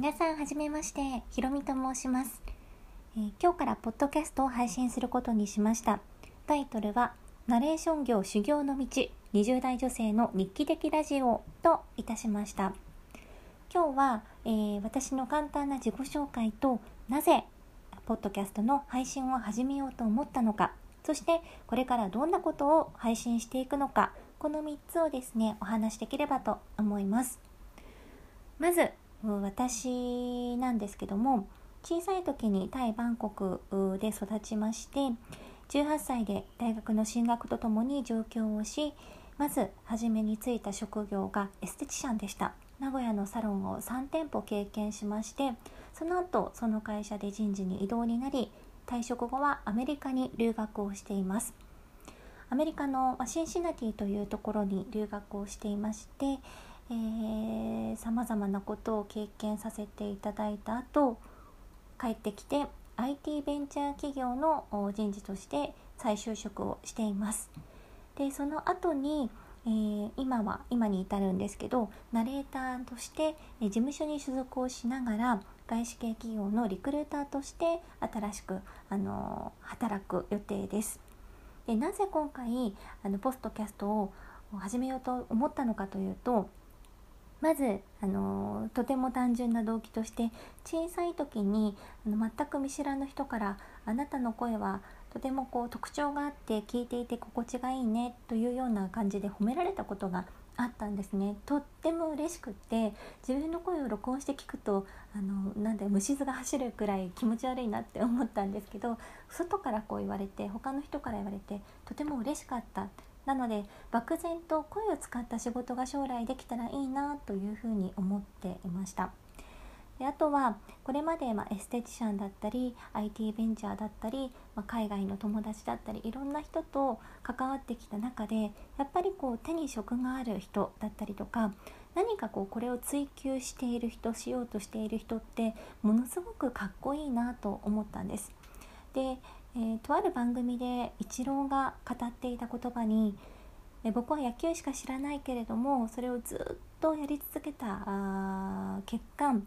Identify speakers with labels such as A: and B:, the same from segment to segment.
A: 皆さんはじめまして。ひろみと申します、えー、今日からポッドキャストを配信することにしました。タイトルはナレーション業修行の道。20代女性の日記的ラジオといたしました。今日は、えー、私の簡単な自己紹介となぜポッドキャストの配信を始めようと思ったのか。そしてこれからどんなことを配信していくのか。この3つをですねお話しできればと思います。まず私なんですけども小さい時にタイ・バンコクで育ちまして18歳で大学の進学とともに上京をしまず初めに就いた職業がエステティシャンでした。名古屋のサロンを3店舗経験しましてその後その会社で人事に異動になり退職後はアメリカに留学をしています。アメリカのシンシナティというところに留学をしていましてさまざまなことを経験させていただいた後帰ってきて IT ベンチャー企業の人事として再就職をしています。でその後に、えー、今は今に至るんですけどナレーターとして、事務所に所属をしながら外資系企業のリクルーターとして新しく、あの働く予定です。でなぜ今回あのポストキャストを始めようと思ったのかというとまずあのとても単純な動機として小さい時にあの全く見知らぬ人から「あなたの声はとてもこう特徴があって聞いていて心地がいいね」というような感じで褒められたことがあったんですね。とっても嬉しくって自分の声を録音して聞くとあのなんで虫唾が走るくらい気持ち悪いなって思ったんですけど外からこう言われて他の人から言われてとても嬉しかった。なので漠然と声を使った仕事が将来できたらいいなというふうに思っていました。であとはこれまで、まエステティシャンだったり IT ベンチャーだったり、ま海外の友達だったりいろんな人と関わってきた中でやっぱりこう手に職がある人だったりとか何かこうこれを追求している人しようとしている人ってものすごくかっこいいなと思ったんです。でえー、とある番組でイチローが語っていた言葉に、えー、僕は野球しか知らないけれどもそれをずっとやり続けたあ結果やっ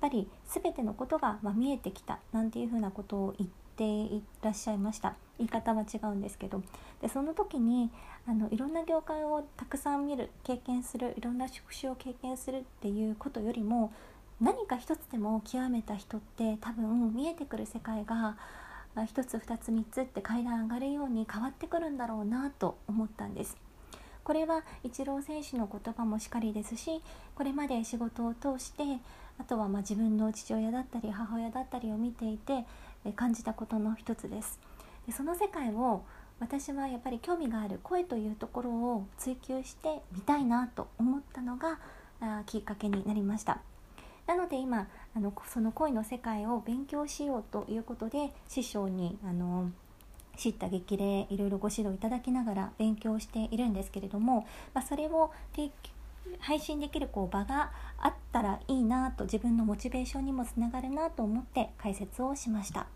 A: ぱり全てのことが、まあ、見えてきたなんていうふうなことを言っていらっしゃいました。言い方は違うんですけど。でその時にあのいろんな業界をたくさん見る経験するいろんな職種を経験するっていうことよりも何か一つでも極めた人って多分見えてくる世界が1つ2つ3つって階段上がるように変わってくるんだろうなと思ったんです。これはイチロー選手の言葉もしかりですしこれまで仕事を通してあとはま自分の父親だったり母親だったりを見ていて感じたことの一つですでその世界を私はやっぱり興味がある声というところを追求してみたいなと思ったのがきっかけになりましたなので今あのその恋の世界を勉強しようということで師匠にあの知った激励いろいろご指導いただきながら勉強しているんですけれども、まあ、それを配信できるこう場があったらいいなと自分のモチベーションにもつながるなと思って解説をしました。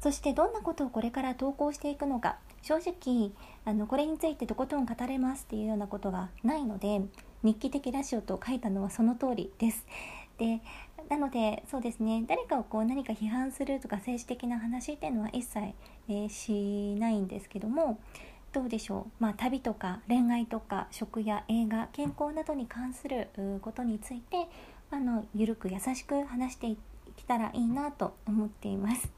A: そしてどんなことをこれから投稿していくのか。正直あのこれについてとことん語れますっていうようなことがないので日記的ラジオと書いたのはその通りです。でなのでそうですね誰かをこう何か批判するとか政治的な話っていうのは一切、えー、しないんですけどもどうでしょう、まあ、旅とか恋愛とか食や映画健康などに関することについてあのゆるく優しく話していけたらいいなと思っています。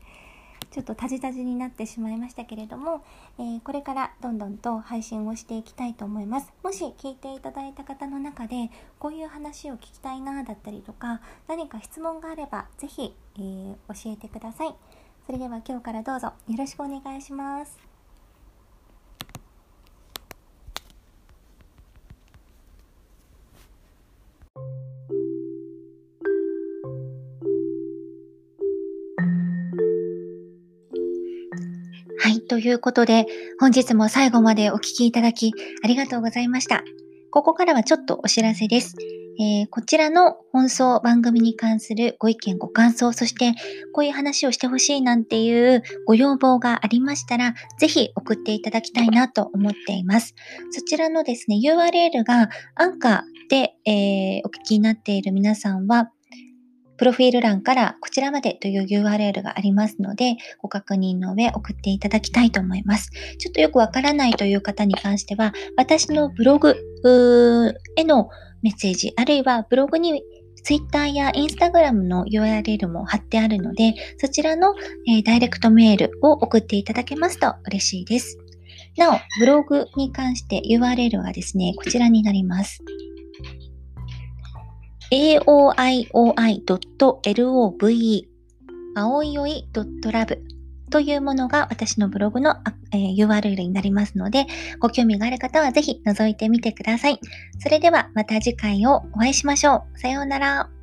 A: ちょっとタジタジになってしまいましたけれども、えー、これからどんどんと配信をしていきたいと思います。もし聞いていただいた方の中で、こういう話を聞きたいなだったりとか、何か質問があれば、是非、えー、教えてください。それでは今日からどうぞよろしくお願いします。はい。ということで、本日も最後までお聴きいただきありがとうございました。ここからはちょっとお知らせです。えー、こちらの放送番組に関するご意見、ご感想、そしてこういう話をしてほしいなんていうご要望がありましたら、ぜひ送っていただきたいなと思っています。そちらのですね、URL がアンカーで、えー、お聞きになっている皆さんは、プロフィール欄からこちらまでという URL がありますので、ご確認の上送っていただきたいと思います。ちょっとよくわからないという方に関しては、私のブログへのメッセージ、あるいはブログに Twitter や Instagram の URL も貼ってあるので、そちらの、えー、ダイレクトメールを送っていただけますと嬉しいです。なお、ブログに関して URL はですね、こちらになります。aoioi.love 青いおい .love というものが私のブログの、えー、URL になりますので、ご興味がある方はぜひ覗いてみてください。それではまた次回をお会いしましょう。さようなら。